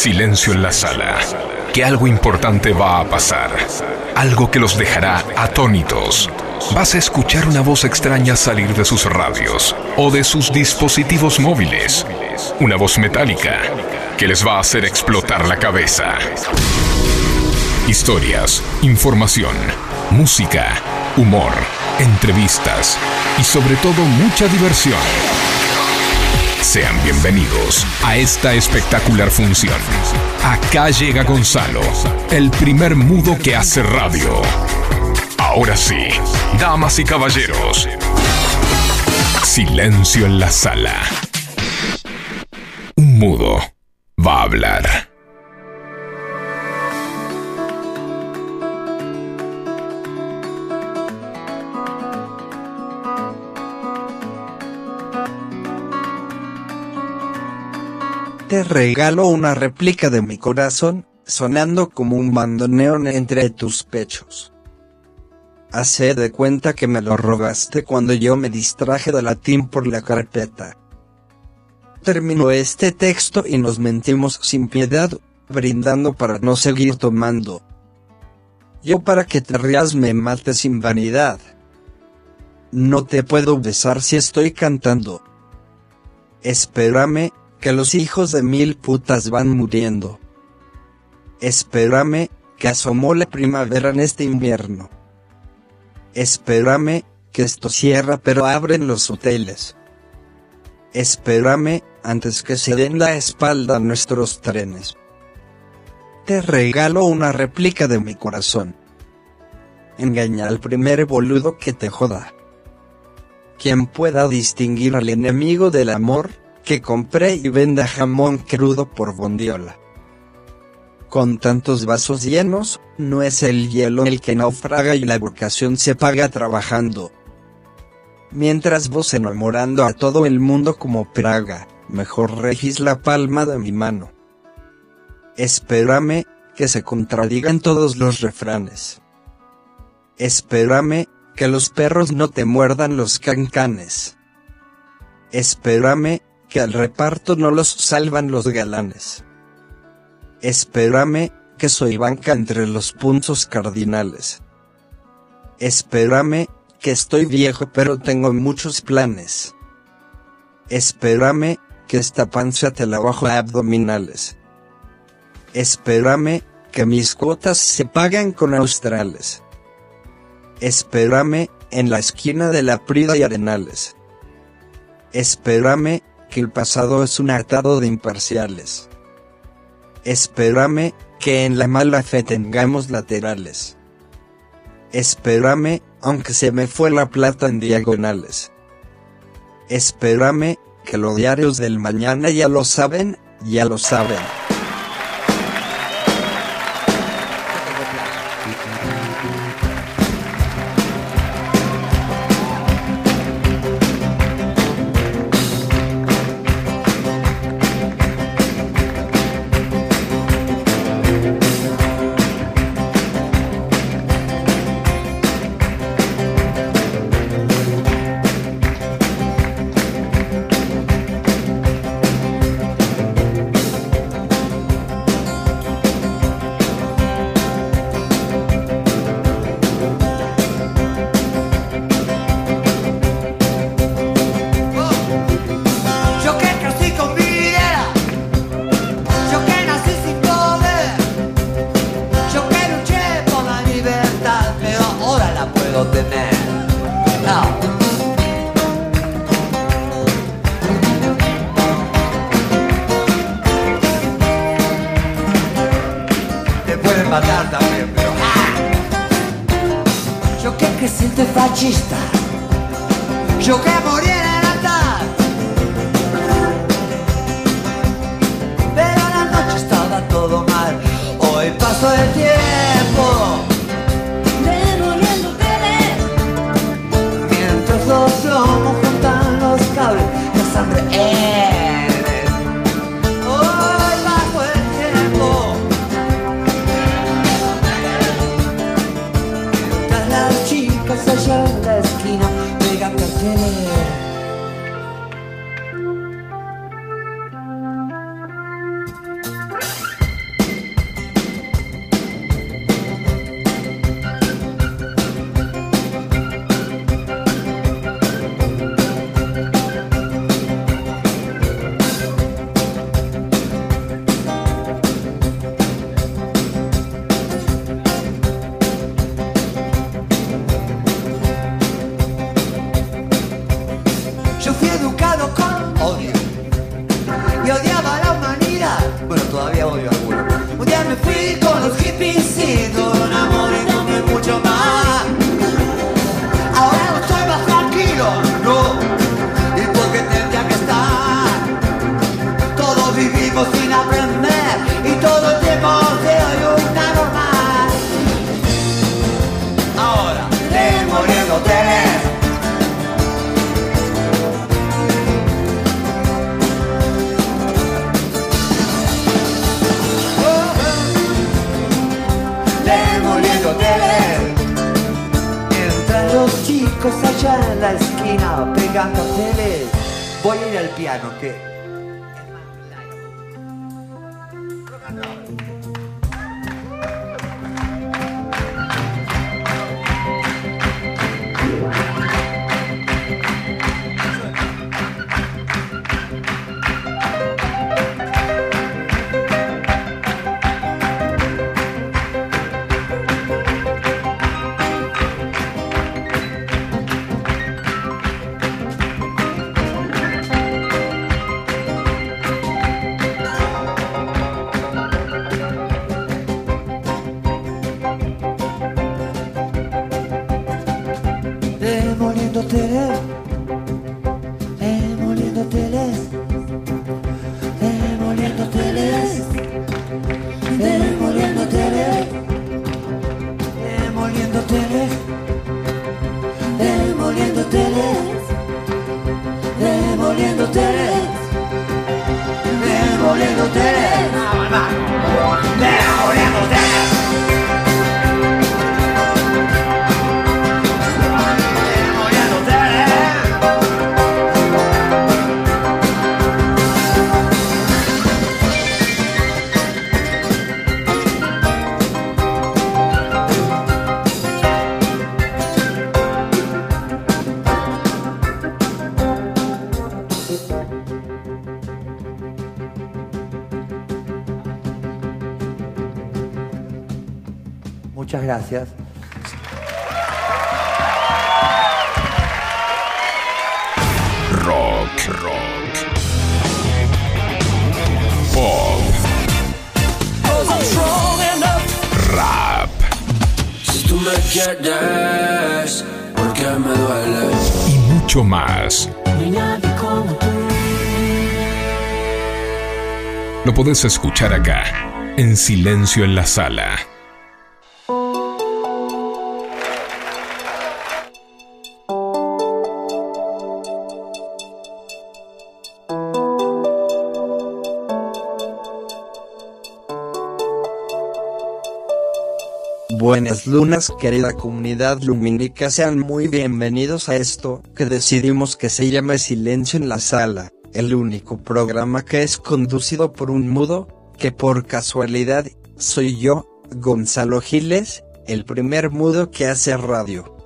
Silencio en la sala. Que algo importante va a pasar. Algo que los dejará atónitos. Vas a escuchar una voz extraña salir de sus radios o de sus dispositivos móviles. Una voz metálica que les va a hacer explotar la cabeza. Historias, información, música, humor, entrevistas y sobre todo mucha diversión. Sean bienvenidos a esta espectacular función. Acá llega Gonzalo, el primer mudo que hace radio. Ahora sí, damas y caballeros, silencio en la sala. Un mudo va a hablar. Te regalo una réplica de mi corazón, sonando como un bandoneón entre tus pechos. Hace de cuenta que me lo robaste cuando yo me distraje de latín por la carpeta. Terminó este texto y nos mentimos sin piedad, brindando para no seguir tomando. Yo para que te rías me mate sin vanidad. No te puedo besar si estoy cantando. Espérame, que los hijos de mil putas van muriendo. Espérame, que asomó la primavera en este invierno. Espérame, que esto cierra pero abren los hoteles. Espérame, antes que se den la espalda nuestros trenes. Te regalo una réplica de mi corazón. Engaña al primer boludo que te joda. Quien pueda distinguir al enemigo del amor, que compré y venda jamón crudo por bondiola. Con tantos vasos llenos, no es el hielo el que naufraga y la vocación se paga trabajando. Mientras vos enamorando a todo el mundo como praga, mejor regis la palma de mi mano. Espérame, que se contradigan todos los refranes. Espérame, que los perros no te muerdan los cancanes. Espérame, que al reparto no los salvan los galanes. Espérame, que soy banca entre los puntos cardinales. Espérame, que estoy viejo pero tengo muchos planes. Espérame, que esta panza te la bajo a abdominales. Espérame, que mis cuotas se pagan con australes. Espérame, en la esquina de la Prida y Arenales. Espérame, que el pasado es un atado de imparciales. Espérame, que en la mala fe tengamos laterales. Espérame, aunque se me fue la plata en diagonales. Espérame, que los diarios del mañana ya lo saben, ya lo saben. Gracias. Rock, rock. Pop. Rap. Si tú me quieres, porque me duele. Y mucho más. Lo podés escuchar acá, en Silencio en la Sala. Buenas lunas querida comunidad lumínica sean muy bienvenidos a esto que decidimos que se llame Silencio en la Sala, el único programa que es conducido por un mudo, que por casualidad, soy yo, Gonzalo Giles, el primer mudo que hace radio.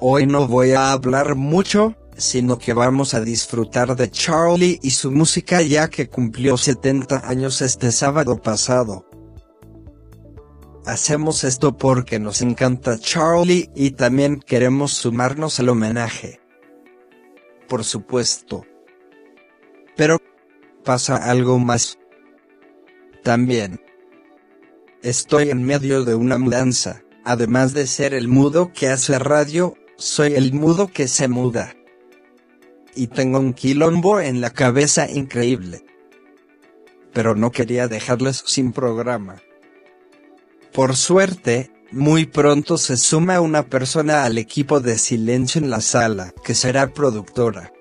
Hoy no voy a hablar mucho, sino que vamos a disfrutar de Charlie y su música ya que cumplió 70 años este sábado pasado. Hacemos esto porque nos encanta Charlie y también queremos sumarnos al homenaje. Por supuesto. Pero pasa algo más. También. Estoy en medio de una mudanza. Además de ser el mudo que hace radio, soy el mudo que se muda. Y tengo un quilombo en la cabeza increíble. Pero no quería dejarles sin programa. Por suerte, muy pronto se suma una persona al equipo de Silencio en la Sala, que será productora.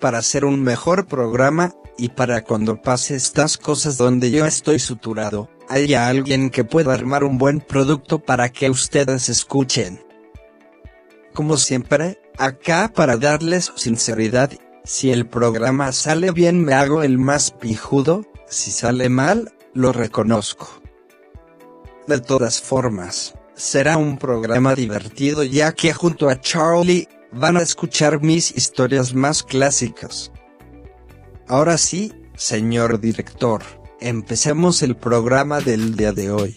Para hacer un mejor programa, y para cuando pase estas cosas donde yo estoy suturado, haya alguien que pueda armar un buen producto para que ustedes escuchen. Como siempre, acá para darles sinceridad, si el programa sale bien me hago el más pijudo, si sale mal, lo reconozco. De todas formas, será un programa divertido ya que junto a Charlie, van a escuchar mis historias más clásicas. Ahora sí, señor director, empecemos el programa del día de hoy.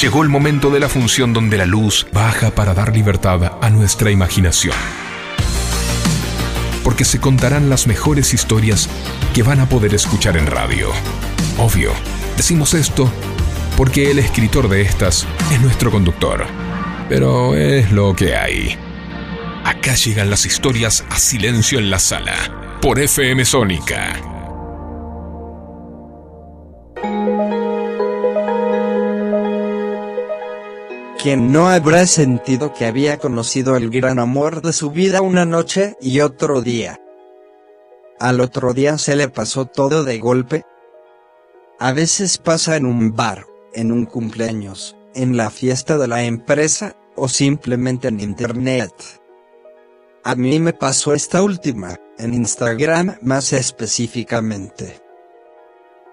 Llegó el momento de la función donde la luz baja para dar libertad a nuestra imaginación. Porque se contarán las mejores historias que van a poder escuchar en radio. Obvio, decimos esto porque el escritor de estas es nuestro conductor. Pero es lo que hay. Acá llegan las historias a silencio en la sala, por FM Sónica. Quien no habrá sentido que había conocido el gran amor de su vida una noche y otro día. Al otro día se le pasó todo de golpe. A veces pasa en un bar, en un cumpleaños, en la fiesta de la empresa, o simplemente en internet. A mí me pasó esta última, en Instagram más específicamente.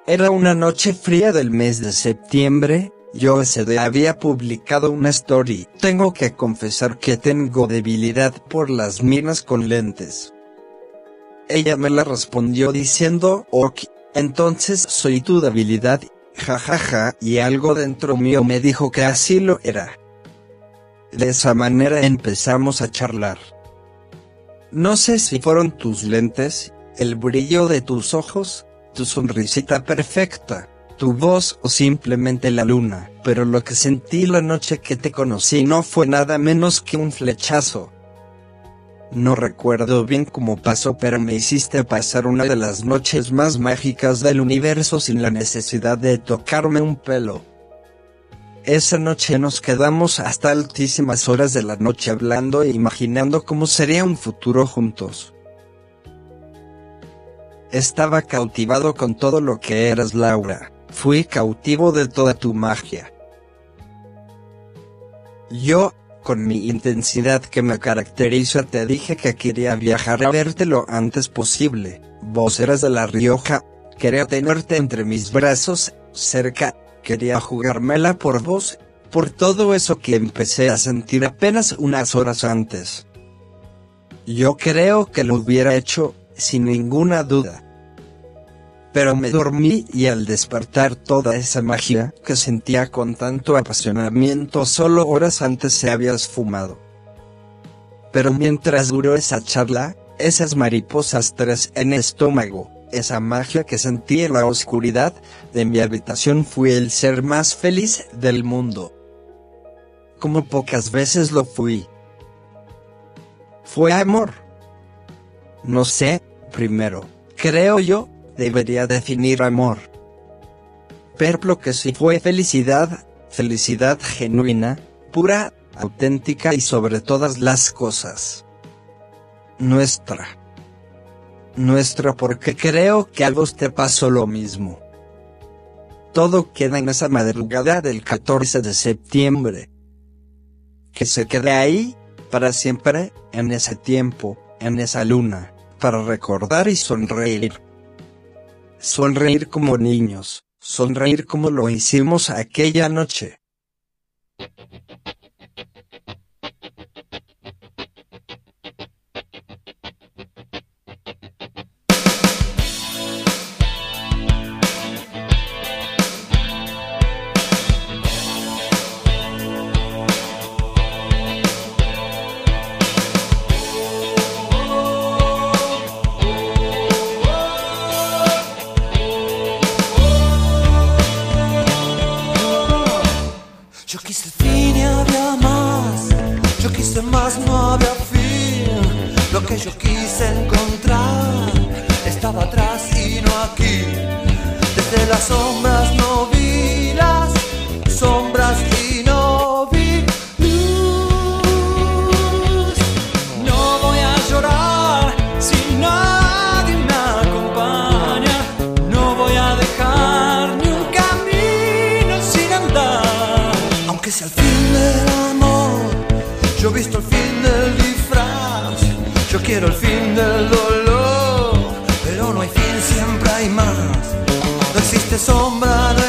Era una noche fría del mes de septiembre, yo día había publicado una story. Tengo que confesar que tengo debilidad por las minas con lentes. Ella me la respondió diciendo, ok, entonces soy tu debilidad, jajaja, y algo dentro mío me dijo que así lo era. De esa manera empezamos a charlar. No sé si fueron tus lentes, el brillo de tus ojos, tu sonrisita perfecta tu voz o simplemente la luna, pero lo que sentí la noche que te conocí no fue nada menos que un flechazo. No recuerdo bien cómo pasó, pero me hiciste pasar una de las noches más mágicas del universo sin la necesidad de tocarme un pelo. Esa noche nos quedamos hasta altísimas horas de la noche hablando e imaginando cómo sería un futuro juntos. Estaba cautivado con todo lo que eras Laura. Fui cautivo de toda tu magia. Yo, con mi intensidad que me caracteriza, te dije que quería viajar a verte lo antes posible. Vos eras de La Rioja, quería tenerte entre mis brazos, cerca, quería jugármela por vos, por todo eso que empecé a sentir apenas unas horas antes. Yo creo que lo hubiera hecho, sin ninguna duda pero me dormí y al despertar toda esa magia que sentía con tanto apasionamiento solo horas antes se había esfumado. Pero mientras duró esa charla, esas mariposas tres en estómago, esa magia que sentí en la oscuridad de mi habitación fui el ser más feliz del mundo. Como pocas veces lo fui. Fue amor. No sé, primero, creo yo, debería definir amor. Pero que si fue felicidad, felicidad genuina, pura, auténtica y sobre todas las cosas. Nuestra. Nuestra porque creo que a vos te pasó lo mismo. Todo queda en esa madrugada del 14 de septiembre. Que se quede ahí, para siempre, en ese tiempo, en esa luna, para recordar y sonreír sonreír como niños, sonreír como lo hicimos aquella noche. yo quise encontrar estaba atrás y no aquí, desde la sombra. hay no existe sombra.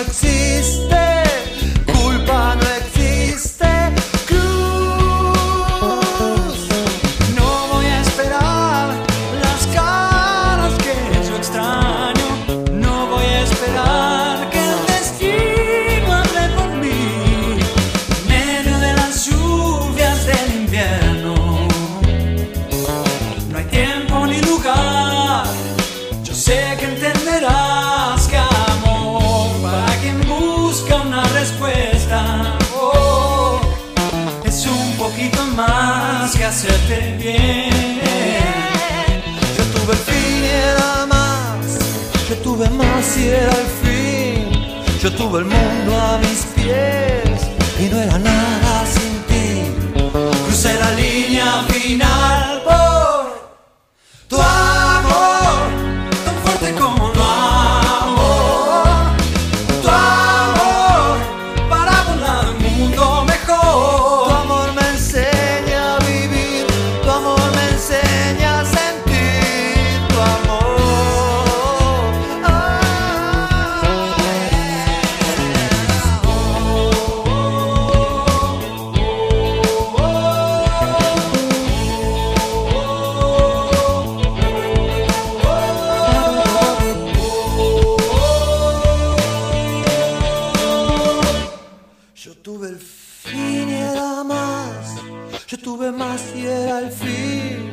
El fin.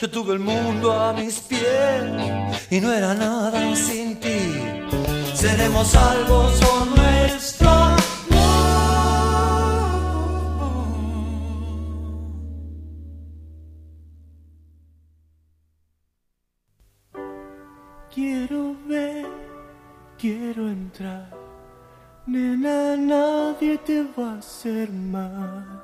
Yo tuve el mundo a mis pies y no era nada sin ti. Seremos salvos por nuestro amor. Quiero ver, quiero entrar. Nena, nadie te va a hacer mal,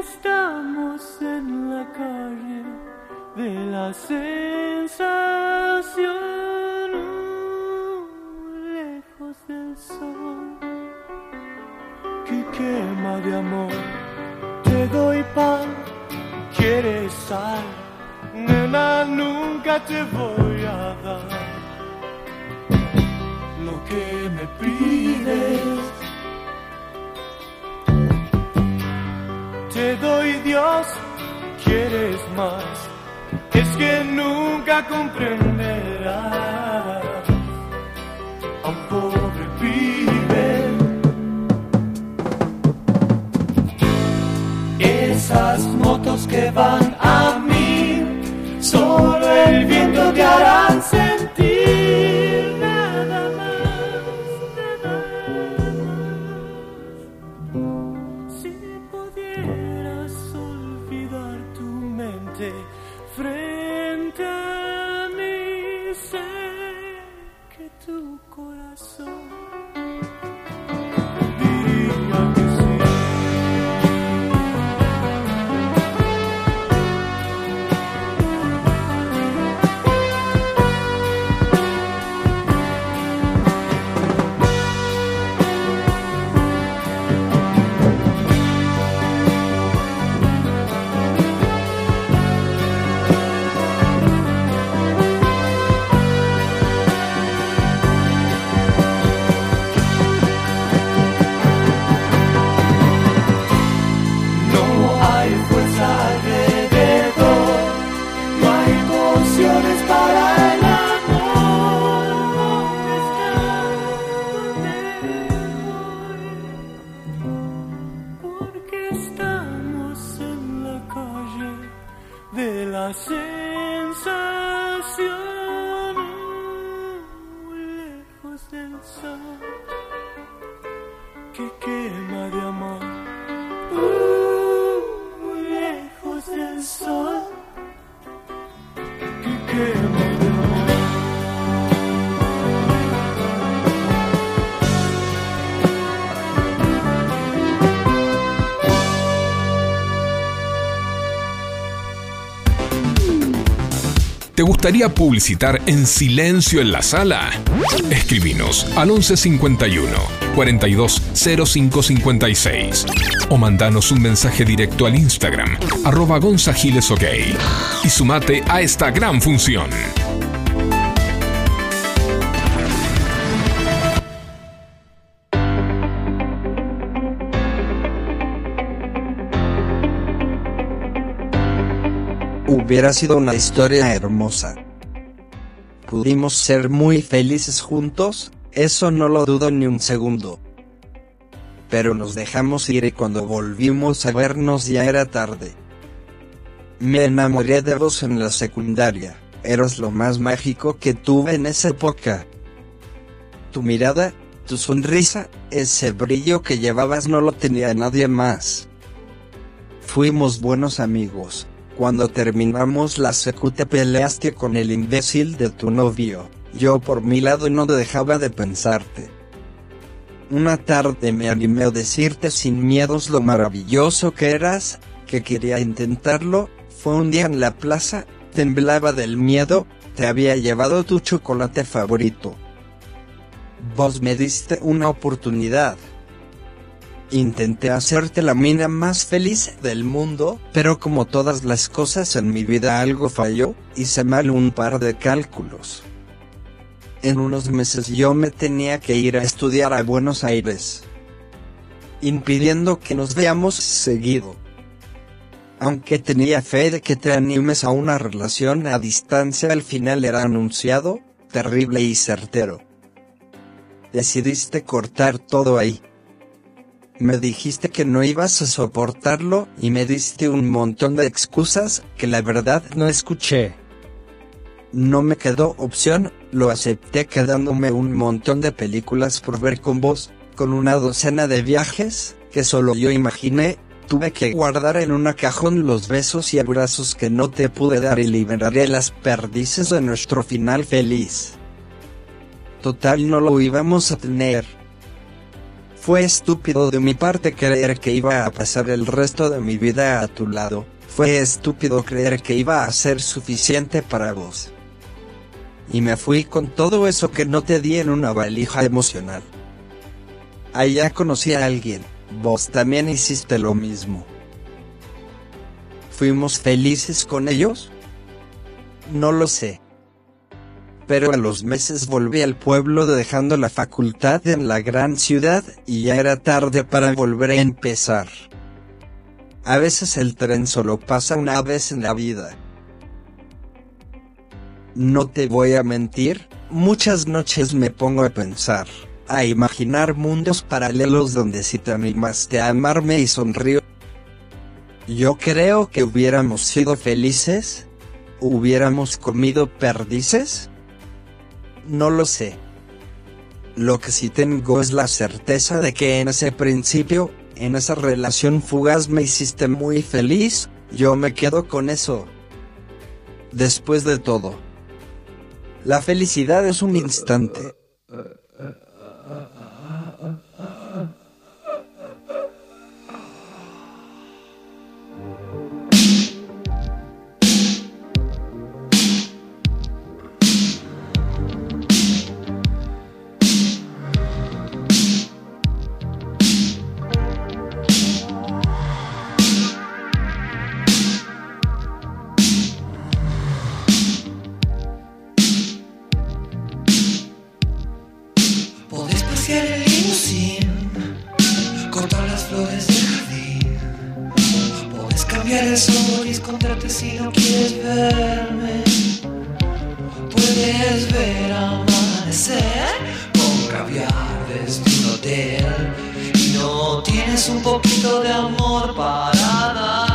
Estamos en la calle de la sensación, lejos del sol que quema de amor. Te doy pan, quieres sal, nena, nunca te voy a dar lo que me pides. Te doy Dios, quieres más, es que nunca comprenderás a un pobre pibe. Esas motos que van a mí, solo el viento te harán gustaría publicitar en silencio en la sala? Escribinos al 1151 420556 o mandanos un mensaje directo al Instagram arroba gonzagilesok y sumate a esta gran función. Hubiera sido una historia hermosa. Pudimos ser muy felices juntos, eso no lo dudo ni un segundo. Pero nos dejamos ir y cuando volvimos a vernos ya era tarde. Me enamoré de vos en la secundaria, eras lo más mágico que tuve en esa época. Tu mirada, tu sonrisa, ese brillo que llevabas no lo tenía nadie más. Fuimos buenos amigos. Cuando terminamos la secu te peleaste con el imbécil de tu novio. Yo por mi lado no dejaba de pensarte. Una tarde me animé a decirte sin miedos lo maravilloso que eras, que quería intentarlo, fue un día en la plaza, temblaba del miedo, te había llevado tu chocolate favorito. Vos me diste una oportunidad. Intenté hacerte la mina más feliz del mundo, pero como todas las cosas en mi vida algo falló, hice mal un par de cálculos. En unos meses yo me tenía que ir a estudiar a Buenos Aires, impidiendo que nos veamos seguido. Aunque tenía fe de que te animes a una relación a distancia al final era anunciado, terrible y certero. Decidiste cortar todo ahí. Me dijiste que no ibas a soportarlo y me diste un montón de excusas que la verdad no escuché. No me quedó opción, lo acepté quedándome un montón de películas por ver con vos, con una docena de viajes, que solo yo imaginé, tuve que guardar en una cajón los besos y abrazos que no te pude dar y liberaré las perdices de nuestro final feliz. Total no lo íbamos a tener. Fue estúpido de mi parte creer que iba a pasar el resto de mi vida a tu lado, fue estúpido creer que iba a ser suficiente para vos. Y me fui con todo eso que no te di en una valija emocional. Allá conocí a alguien, vos también hiciste lo mismo. ¿Fuimos felices con ellos? No lo sé pero a los meses volví al pueblo dejando la facultad en la gran ciudad y ya era tarde para volver a empezar. A veces el tren solo pasa una vez en la vida. No te voy a mentir, muchas noches me pongo a pensar, a imaginar mundos paralelos donde si te animaste a amarme y sonrío. Yo creo que hubiéramos sido felices, hubiéramos comido perdices. No lo sé. Lo que sí tengo es la certeza de que en ese principio, en esa relación fugaz me hiciste muy feliz, yo me quedo con eso. Después de todo, la felicidad es un instante. Si no quieres verme. Puedes ver amanecer con caviar desde un hotel. Y no tienes un poquito de amor para dar.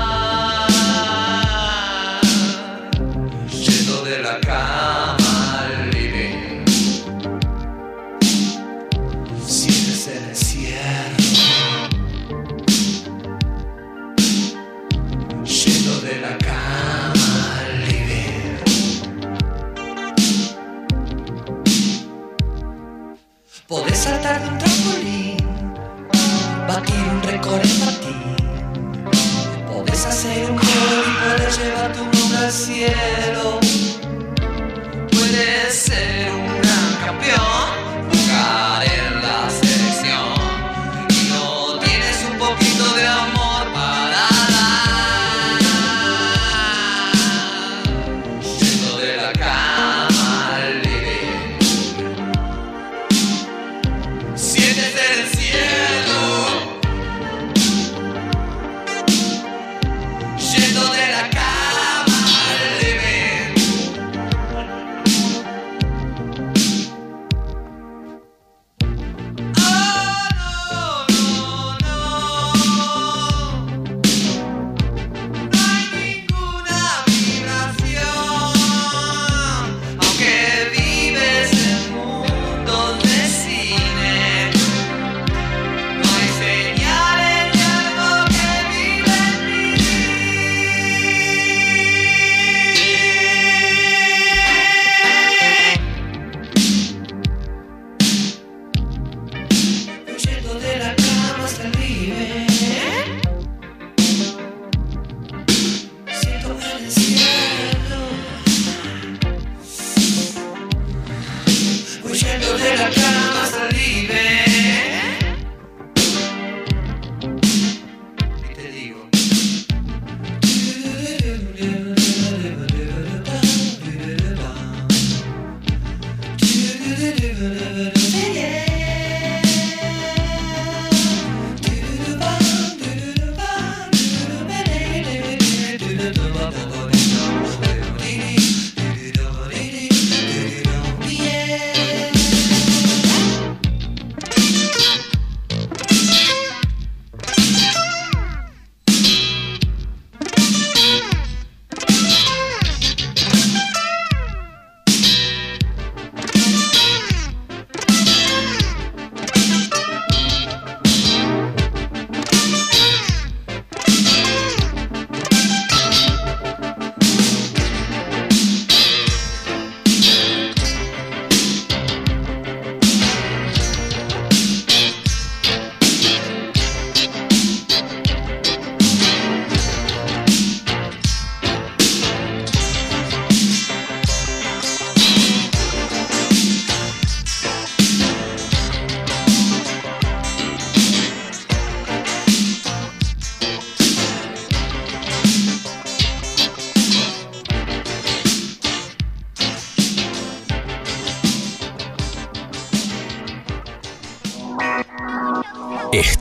huyendo de la cama salí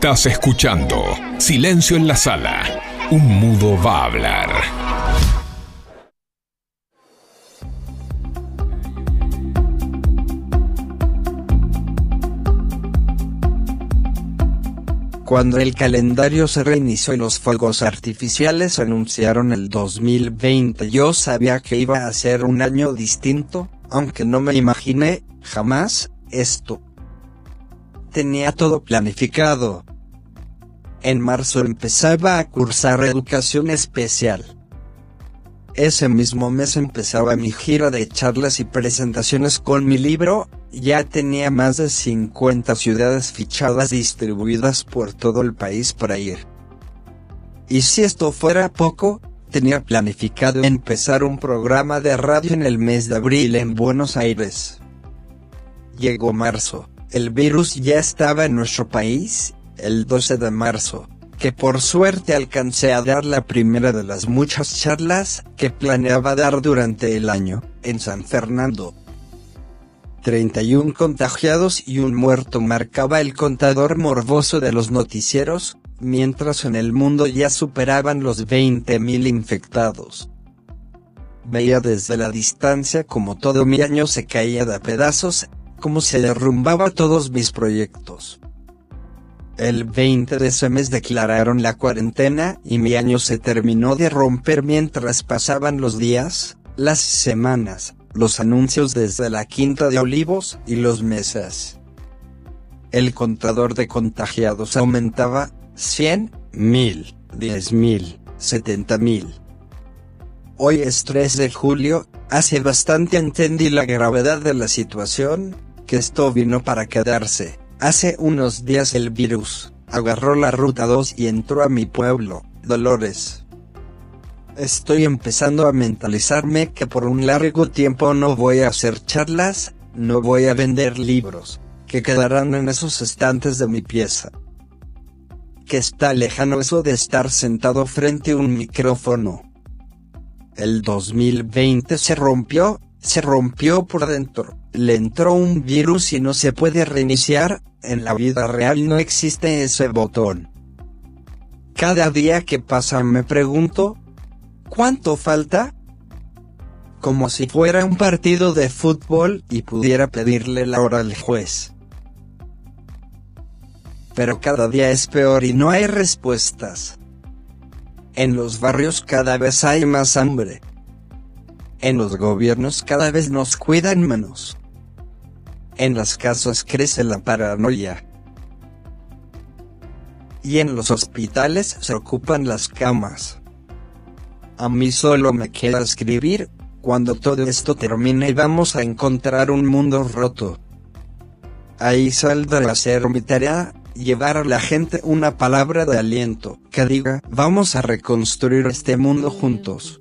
Estás escuchando Silencio en la Sala. Un mudo va a hablar. Cuando el calendario se reinició y los fuegos artificiales anunciaron el 2020, yo sabía que iba a ser un año distinto, aunque no me imaginé, jamás, esto. Tenía todo planificado. En marzo empezaba a cursar educación especial. Ese mismo mes empezaba mi gira de charlas y presentaciones con mi libro, ya tenía más de 50 ciudades fichadas distribuidas por todo el país para ir. Y si esto fuera poco, tenía planificado empezar un programa de radio en el mes de abril en Buenos Aires. Llegó marzo, el virus ya estaba en nuestro país, el 12 de marzo, que por suerte alcancé a dar la primera de las muchas charlas que planeaba dar durante el año, en San Fernando. 31 contagiados y un muerto marcaba el contador morboso de los noticieros, mientras en el mundo ya superaban los 20.000 infectados. Veía desde la distancia como todo mi año se caía de pedazos, como se derrumbaba todos mis proyectos. El 20 de ese mes declararon la cuarentena y mi año se terminó de romper mientras pasaban los días, las semanas, los anuncios desde la Quinta de Olivos y los meses. El contador de contagiados aumentaba, 100, 1000, 10.000, 70.000. Hoy es 3 de julio, hace bastante entendí la gravedad de la situación, que esto vino para quedarse. Hace unos días el virus, agarró la ruta 2 y entró a mi pueblo, Dolores. Estoy empezando a mentalizarme que por un largo tiempo no voy a hacer charlas, no voy a vender libros, que quedarán en esos estantes de mi pieza. Que está lejano eso de estar sentado frente a un micrófono. El 2020 se rompió, se rompió por dentro, le entró un virus y no se puede reiniciar, en la vida real no existe ese botón. Cada día que pasa me pregunto, ¿cuánto falta? Como si fuera un partido de fútbol y pudiera pedirle la hora al juez. Pero cada día es peor y no hay respuestas. En los barrios cada vez hay más hambre. En los gobiernos cada vez nos cuidan menos. En las casas crece la paranoia. Y en los hospitales se ocupan las camas. A mí solo me queda escribir, cuando todo esto termine vamos a encontrar un mundo roto. Ahí saldrá a hacer mi tarea, llevar a la gente una palabra de aliento, que diga, vamos a reconstruir este mundo juntos.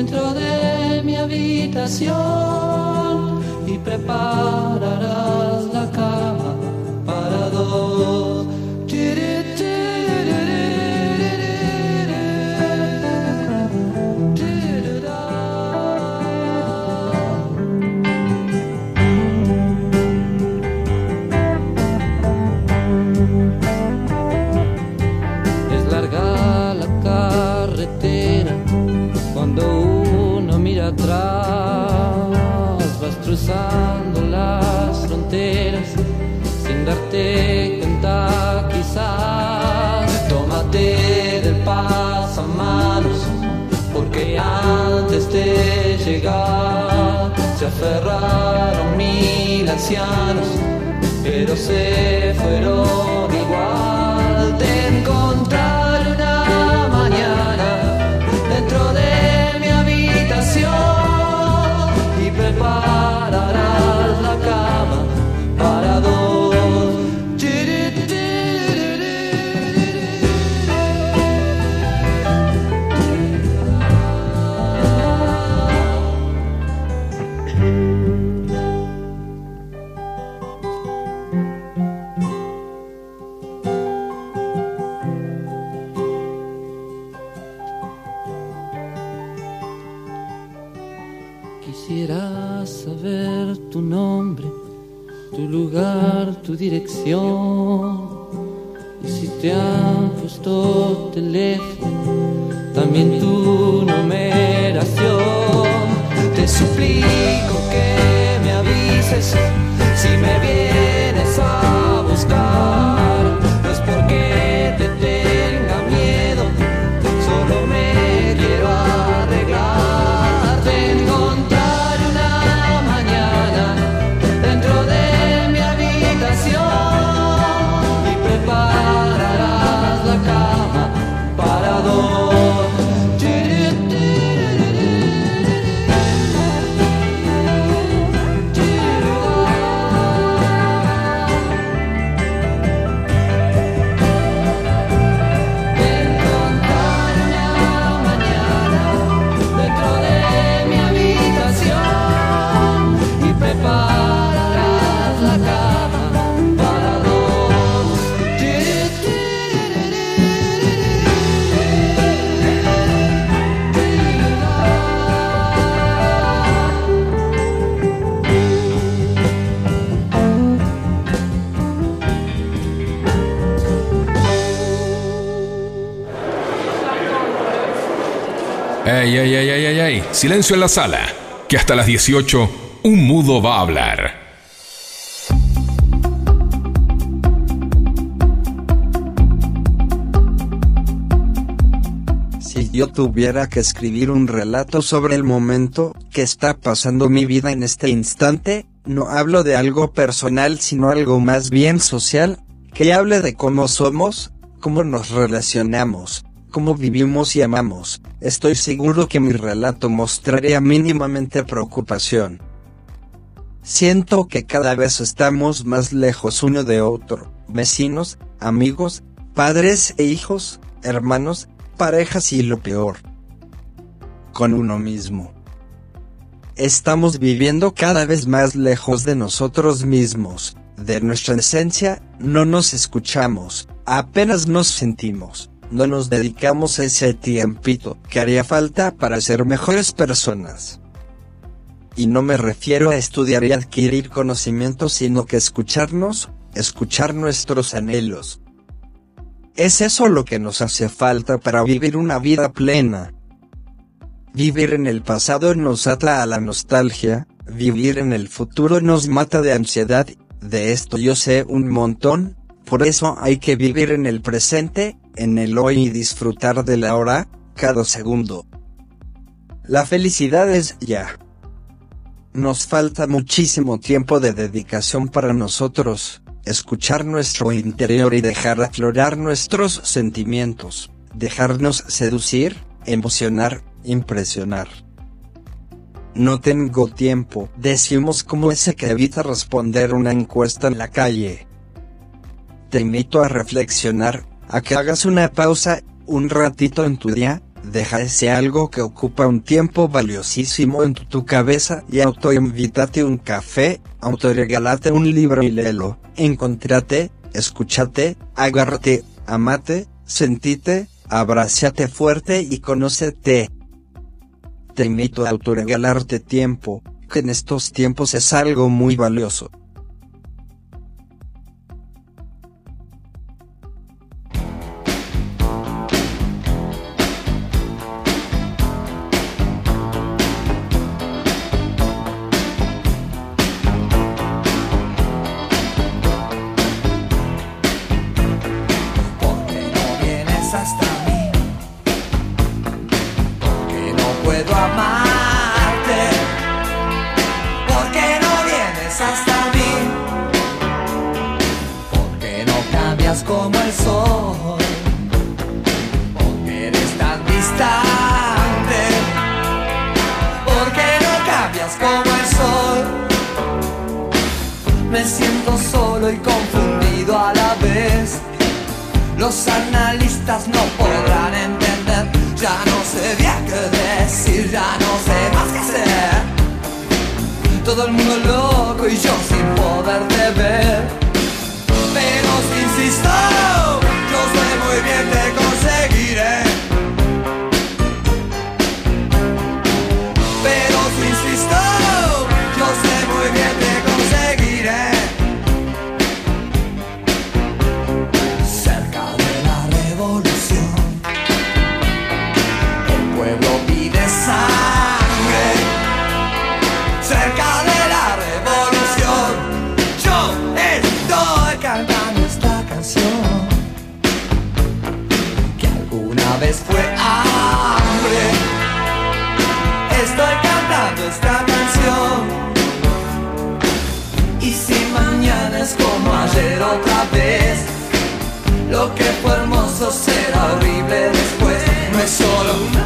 dentro de mi habitación y prepararás la cama para dos. Sin darte cuenta quizás. Tómate del pasamanos porque antes de llegar se aferraron mil ancianos, pero se fueron igual. Te ¡Ey, ey, ey, ey, ey, ey! Silencio en la sala, que hasta las 18 un mudo va a hablar. Si yo tuviera que escribir un relato sobre el momento que está pasando mi vida en este instante, no hablo de algo personal sino algo más bien social, que hable de cómo somos, cómo nos relacionamos, cómo vivimos y amamos. Estoy seguro que mi relato mostraría mínimamente preocupación. Siento que cada vez estamos más lejos uno de otro, vecinos, amigos, padres e hijos, hermanos, parejas y lo peor, con uno mismo. Estamos viviendo cada vez más lejos de nosotros mismos, de nuestra esencia, no nos escuchamos, apenas nos sentimos, no nos dedicamos ese tiempito que haría falta para ser mejores personas. Y no me refiero a estudiar y adquirir conocimiento, sino que escucharnos, escuchar nuestros anhelos. Es eso lo que nos hace falta para vivir una vida plena. Vivir en el pasado nos ata a la nostalgia, vivir en el futuro nos mata de ansiedad, de esto yo sé un montón, por eso hay que vivir en el presente, en el hoy y disfrutar de la hora, cada segundo. La felicidad es ya. Nos falta muchísimo tiempo de dedicación para nosotros, escuchar nuestro interior y dejar aflorar nuestros sentimientos, dejarnos seducir, emocionar, impresionar. No tengo tiempo, decimos como ese que evita responder una encuesta en la calle. Te invito a reflexionar, a que hagas una pausa, un ratito en tu día, deja ese algo que ocupa un tiempo valiosísimo en tu, cabeza y autoinvítate un café, autoregalate un libro y léelo, encontrate, escúchate, agárrate, amate, sentite, abrázate fuerte y conócete. Te invito a autoregalarte tiempo, que en estos tiempos es algo muy valioso. Los analistas no podrán entender. Ya no sé bien qué decir, ya no sé más qué hacer. Todo el mundo loco y yo sin poderte ver. Pero si insisto, yo sé muy bien te que fue hermoso será horrible después. No es solo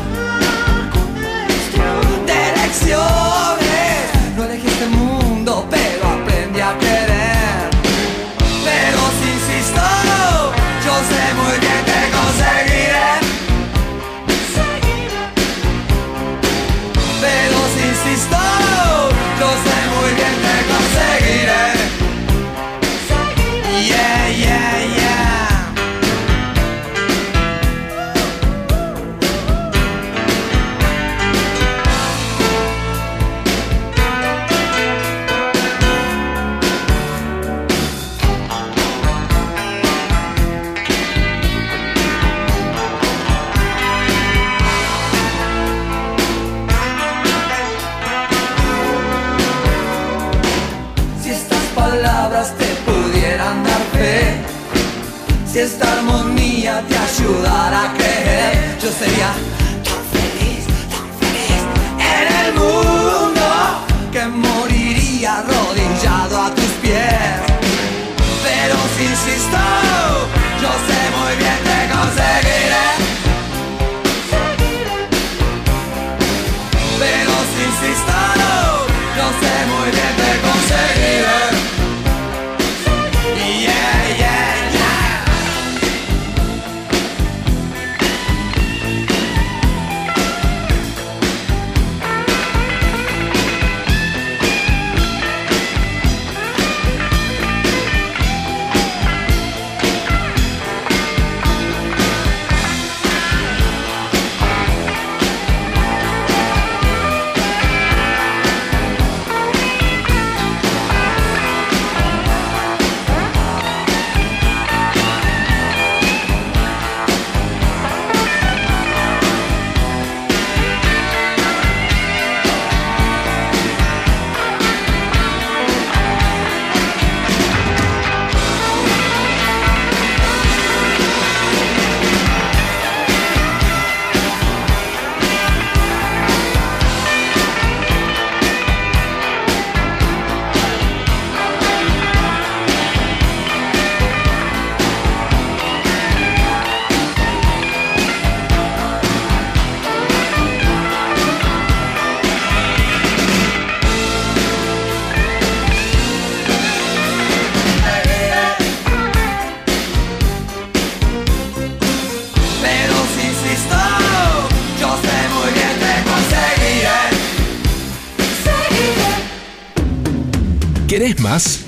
más?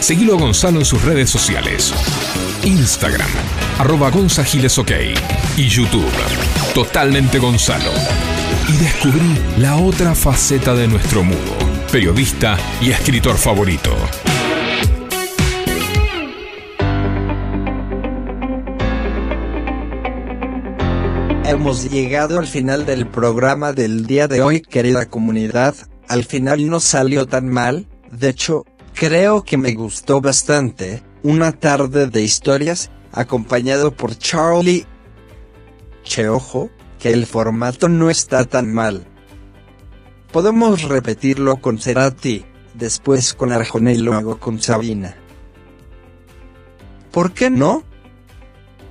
Seguilo a Gonzalo en sus redes sociales. Instagram, arroba gonzagilesok y YouTube, totalmente Gonzalo. Y descubrí la otra faceta de nuestro mudo, periodista y escritor favorito. Hemos llegado al final del programa del día de hoy, querida comunidad. Al final no salió tan mal, de hecho, creo que me gustó bastante. Una tarde de historias, acompañado por Charlie. Che, ojo, que el formato no está tan mal. Podemos repetirlo con Cerati, después con Arjona y luego con Sabina. ¿Por qué no?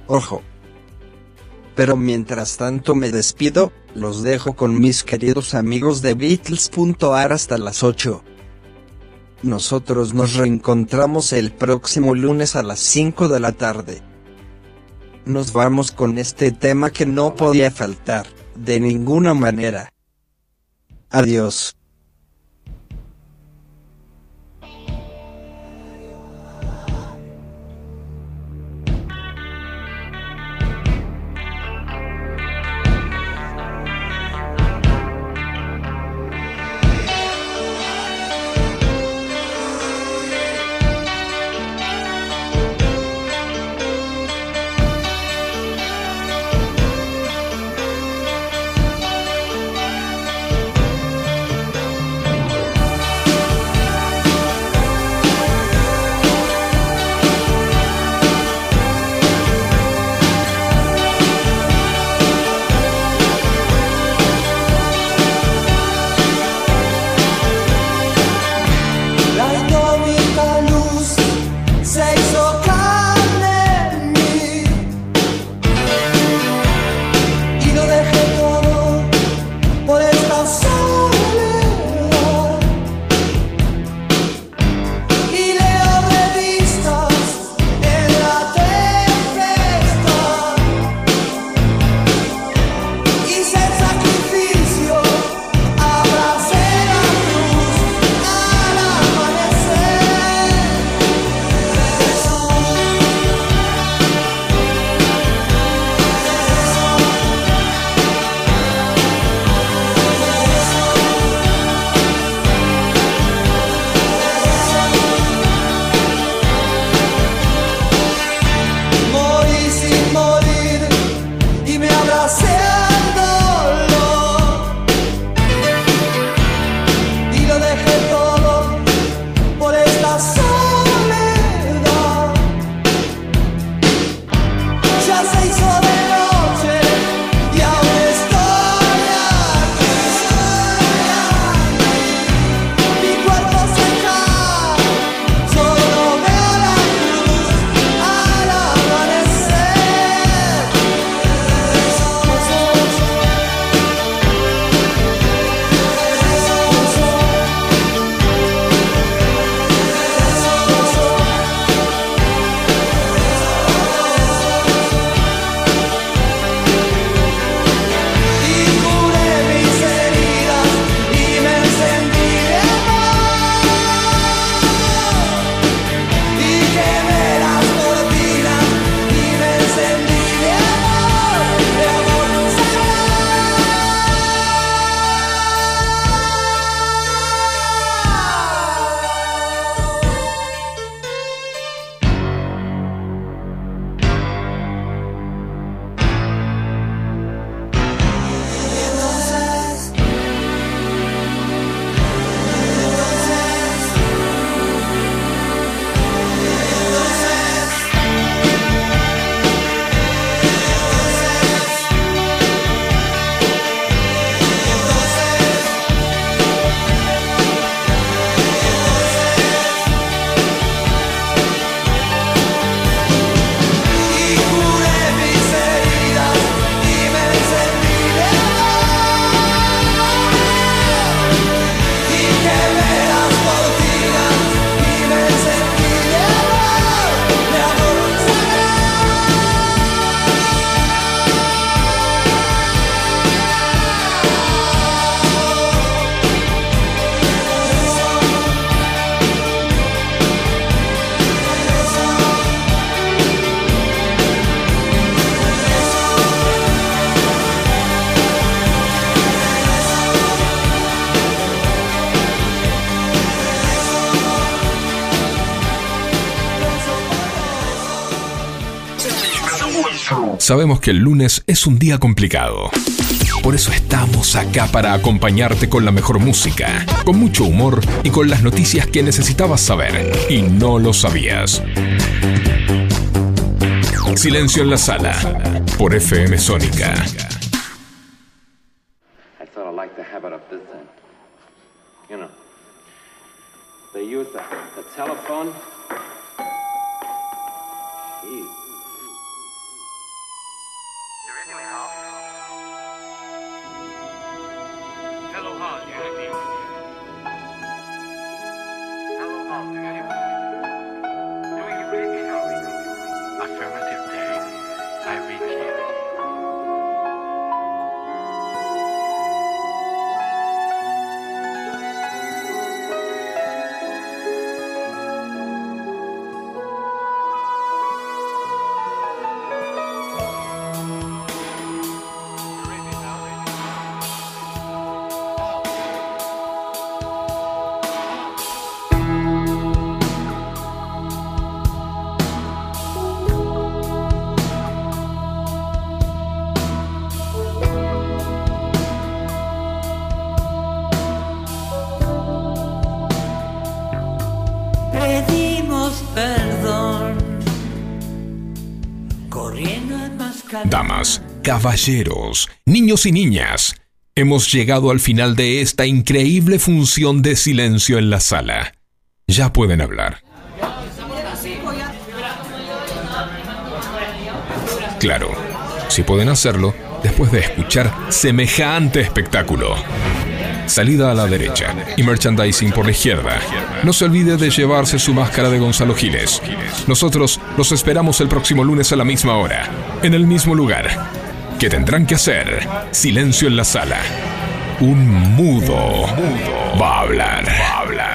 Ojo. Pero mientras tanto me despido, los dejo con mis queridos amigos de Beatles.ar hasta las 8. Nosotros nos reencontramos el próximo lunes a las 5 de la tarde. Nos vamos con este tema que no podía faltar, de ninguna manera. Adiós. Sabemos que el lunes es un día complicado. Por eso estamos acá para acompañarte con la mejor música, con mucho humor y con las noticias que necesitabas saber y no lo sabías. Silencio en la sala, por FM Sónica. Altyazı M.K. Damas, caballeros, niños y niñas, hemos llegado al final de esta increíble función de silencio en la sala. Ya pueden hablar. Claro, si pueden hacerlo después de escuchar semejante espectáculo. Salida a la derecha y merchandising por la izquierda. No se olvide de llevarse su máscara de Gonzalo Giles. Nosotros los esperamos el próximo lunes a la misma hora, en el mismo lugar. ¿Qué tendrán que hacer? Silencio en la sala. Un mudo va a hablar. Va a hablar.